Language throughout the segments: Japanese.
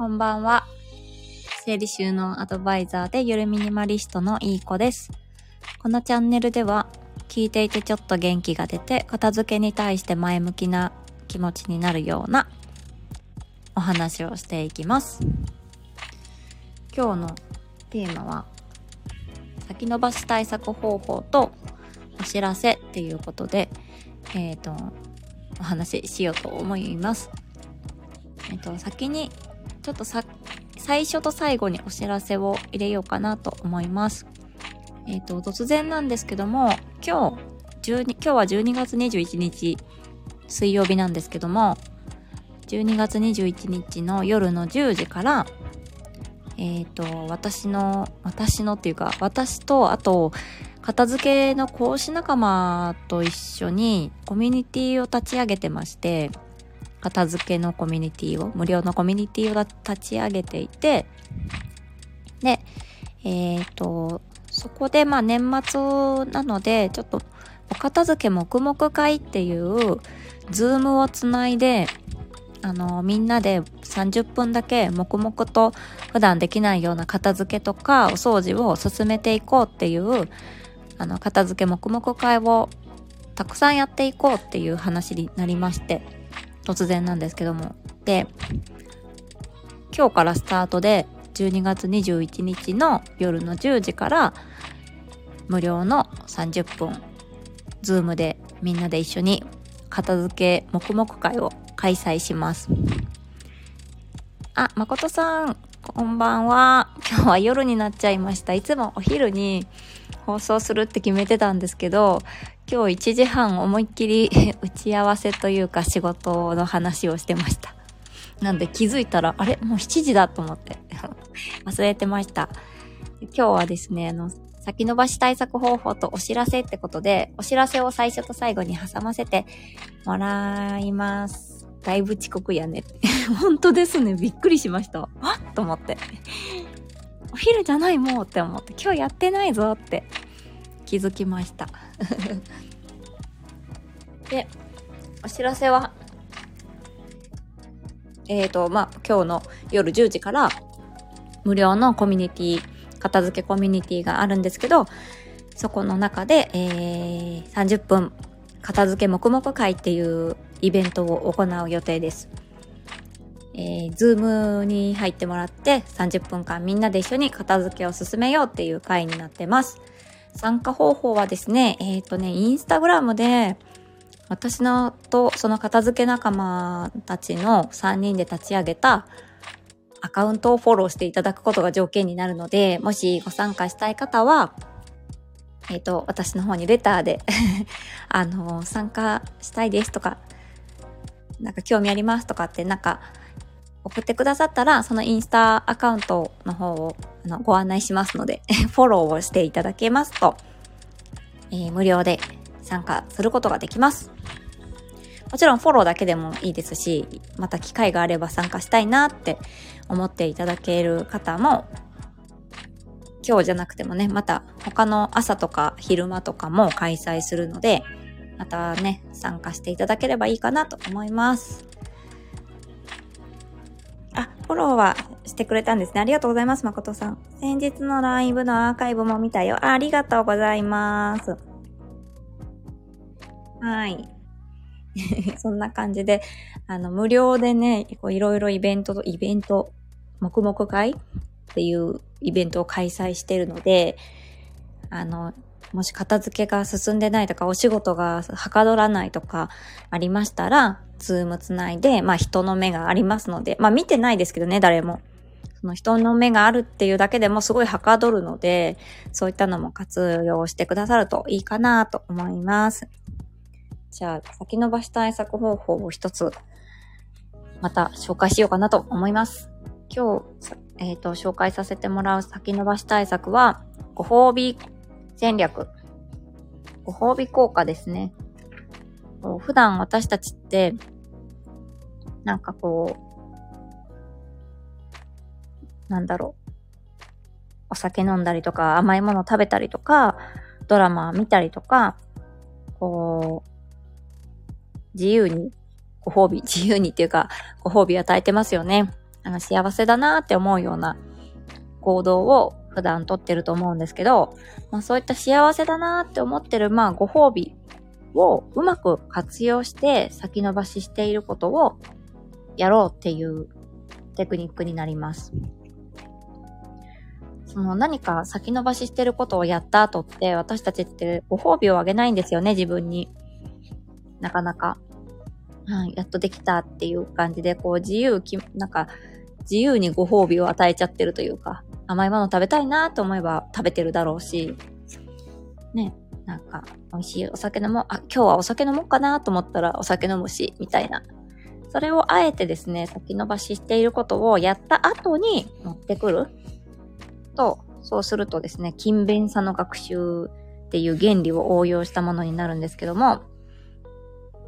こんばんは。整理収納アドバイザーでゆるミニマリストのいい子です。このチャンネルでは、聞いていてちょっと元気が出て、片付けに対して前向きな気持ちになるようなお話をしていきます。今日のテーマは、先延ばし対策方法とお知らせっていうことで、えっ、ー、と、お話ししようと思います。えっ、ー、と、先に、ちょっとさ、最初と最後にお知らせを入れようかなと思います。えっ、ー、と、突然なんですけども、今日、12、今日は12月21日、水曜日なんですけども、12月21日の夜の10時から、えっ、ー、と、私の、私のっていうか、私と、あと、片付けの講師仲間と一緒にコミュニティを立ち上げてまして、片付けのコミュニティを、無料のコミュニティを立ち上げていて、で、えっ、ー、と、そこでまあ年末なので、ちょっとお片付け黙々会っていう、ズームをつないで、あの、みんなで30分だけ黙々と普段できないような片付けとかお掃除を進めていこうっていう、あの、片付け黙々会をたくさんやっていこうっていう話になりまして、突然なんですけども。で、今日からスタートで12月21日の夜の10時から無料の30分、ズームでみんなで一緒に片付け黙々会を開催します。あ、誠さん、こんばんは。今日は夜になっちゃいました。いつもお昼に放送するって決めてたんですけど、今日1時半思いっきり 打ち合わせというか仕事の話をしてました。なんで気づいたら、あれ？もう7時だと思って 忘れてました。今日はですね、あの、先延ばし対策方法とお知らせってことで、お知らせを最初と最後に挟ませてもらいます。だいぶ遅刻やね。本当ですね。びっくりしました。あっと思って。お昼じゃないもうって思って、今日やってないぞって気づきました。で、お知らせは、えっ、ー、と、まあ、今日の夜10時から無料のコミュニティ、片付けコミュニティがあるんですけど、そこの中で、えー、30分片付け黙々会っていうイベントを行う予定です。えー、ズームに入ってもらって30分間みんなで一緒に片付けを進めようっていう会になってます。参加方法はですね、えっ、ー、とね、インスタグラムで、私のとその片付け仲間たちの3人で立ち上げたアカウントをフォローしていただくことが条件になるので、もしご参加したい方は、えっ、ー、と、私の方にレターで あの、参加したいですとか、なんか興味ありますとかって、なんか、送ってくださったら、そのインスタアカウントの方をあのご案内しますので、フォローをしていただけますと、えー、無料で参加することができます。もちろんフォローだけでもいいですし、また機会があれば参加したいなって思っていただける方も、今日じゃなくてもね、また他の朝とか昼間とかも開催するので、またね、参加していただければいいかなと思います。フォローはしてくれたんですね。ありがとうございます、誠さん。先日のライブのアーカイブも見たよ。ありがとうございます。はい。そんな感じで、あの、無料でね、いろいろイベントと、イベント、黙々会っていうイベントを開催してるので、あの、もし片付けが進んでないとか、お仕事がはかどらないとかありましたら、ズームつないで、まあ人の目がありますので、まあ見てないですけどね、誰も。その人の目があるっていうだけでもすごいはかどるので、そういったのも活用してくださるといいかなと思います。じゃあ、先延ばし対策方法を一つ、また紹介しようかなと思います。今日、えっ、ー、と、紹介させてもらう先延ばし対策は、ご褒美戦略。ご褒美効果ですね。こう普段私たちって、なんかこう、なんだろう。お酒飲んだりとか、甘いもの食べたりとか、ドラマ見たりとか、こう、自由に、ご褒美、自由にっていうか、ご褒美与えてますよね。あの、幸せだなって思うような行動を普段とってると思うんですけど、まあそういった幸せだなって思ってる、まあご褒美をうまく活用して先延ばししていることをやろうっていうテクニックになります。その何か先延ばししてることをやった後って私たちってご褒美をあげないんですよね、自分に。なかなか。はい、やっとできたっていう感じで、こう自由き、なんか自由にご褒美を与えちゃってるというか、甘いもの食べたいなと思えば食べてるだろうし、ね、なんか美味しいお酒飲もう、あ、今日はお酒飲もうかなと思ったらお酒飲むし、みたいな。それをあえてですね、先延ばししていることをやった後に持ってくると、そうするとですね、勤勉さの学習っていう原理を応用したものになるんですけども、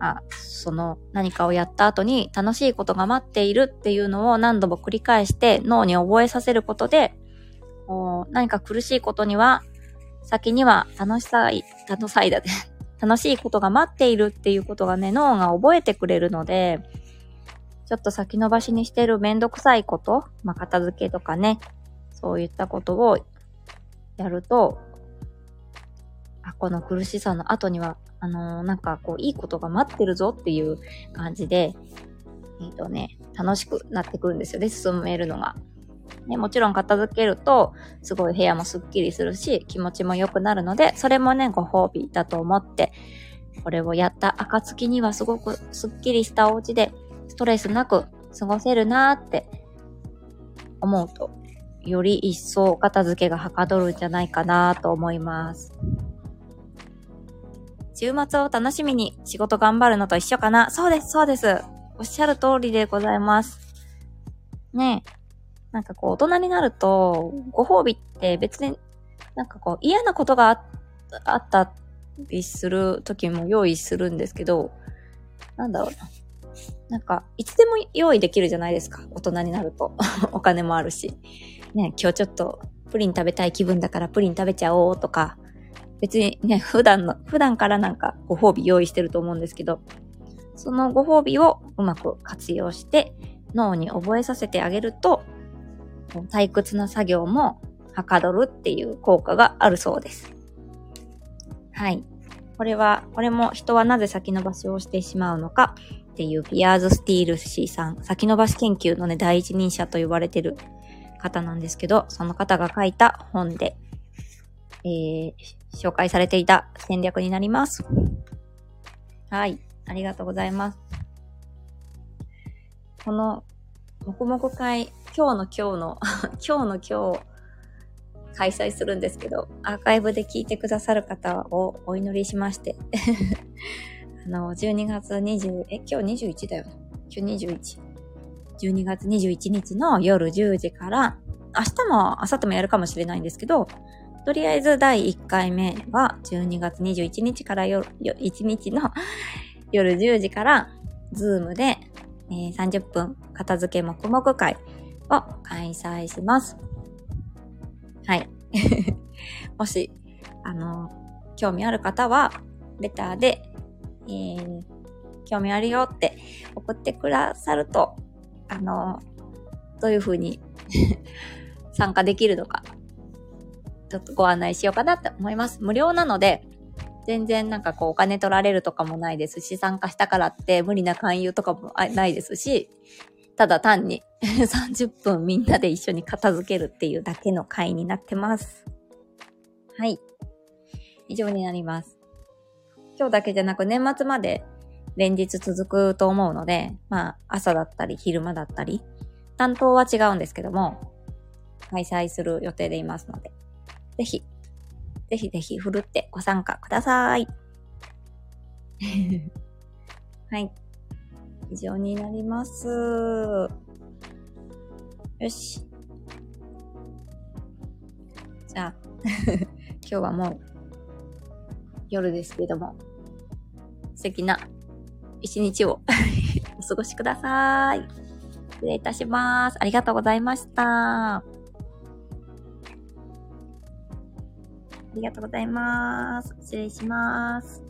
あ、その何かをやった後に楽しいことが待っているっていうのを何度も繰り返して脳に覚えさせることで、何か苦しいことには先には楽しさい、楽さいだね。楽しいことが待っているっていうことがね、脳が覚えてくれるので、ちょっと先延ばしにしてるめんどくさいこと、まあ、片付けとかね、そういったことをやると、あ、この苦しさの後には、あのー、なんかこう、いいことが待ってるぞっていう感じで、えっ、ー、とね、楽しくなってくるんですよね、進めるのが。ね、もちろん片付けると、すごい部屋もスッキリするし、気持ちも良くなるので、それもね、ご褒美だと思って、これをやった暁にはすごくスッキリしたお家で、ストレスなく過ごせるなーって思うと、より一層片付けがはかどるんじゃないかなと思います。週末を楽しみに仕事頑張るのと一緒かなそうです、そうです。おっしゃる通りでございます。ねえ。なんかこう、大人になると、ご褒美って別になんかこう、嫌なことがあったりする時も用意するんですけど、なんだろうな。なんか、いつでも用意できるじゃないですか。大人になると。お金もあるし。ね、今日ちょっとプリン食べたい気分だからプリン食べちゃおうとか、別にね、普段の、普段からなんかご褒美用意してると思うんですけど、そのご褒美をうまく活用して脳に覚えさせてあげると、退屈な作業もはかどるっていう効果があるそうです。はい。これは、これも人はなぜ先延ばしをしてしまうのかっていうピアーズ・スティールシーさん、先延ばし研究のね、第一人者と言われてる方なんですけど、その方が書いた本で、えー、紹介されていた戦略になります。はい。ありがとうございます。この、もこもこ会、今日の今日の 今日の今日、開催するんですけど、アーカイブで聞いてくださる方をお祈りしまして あの、12月20、え、今日21だよ。今日21。12月21日の夜10時から、明日も明後日もやるかもしれないんですけど、とりあえず第1回目は12月21日から夜、1日の 夜10時から、ズームで、えー、30分片付け黙々会を開催します。はい。もし、あの、興味ある方は、レターで、えー、興味あるよって送ってくださると、あの、どういう風に 参加できるのか、ちょっとご案内しようかなって思います。無料なので、全然なんかこうお金取られるとかもないですし、参加したからって無理な勧誘とかもないですし、ただ単に 30分みんなで一緒に片付けるっていうだけの会になってます。はい。以上になります。今日だけじゃなく年末まで連日続くと思うので、まあ朝だったり昼間だったり、担当は違うんですけども、開催する予定でいますので、ぜひ、ぜひぜひふるってご参加ください。はい。以上になります。よし。じゃあ、今日はもう夜ですけども、素敵な一日を お過ごしください。失礼いたします。ありがとうございました。ありがとうございます。失礼します。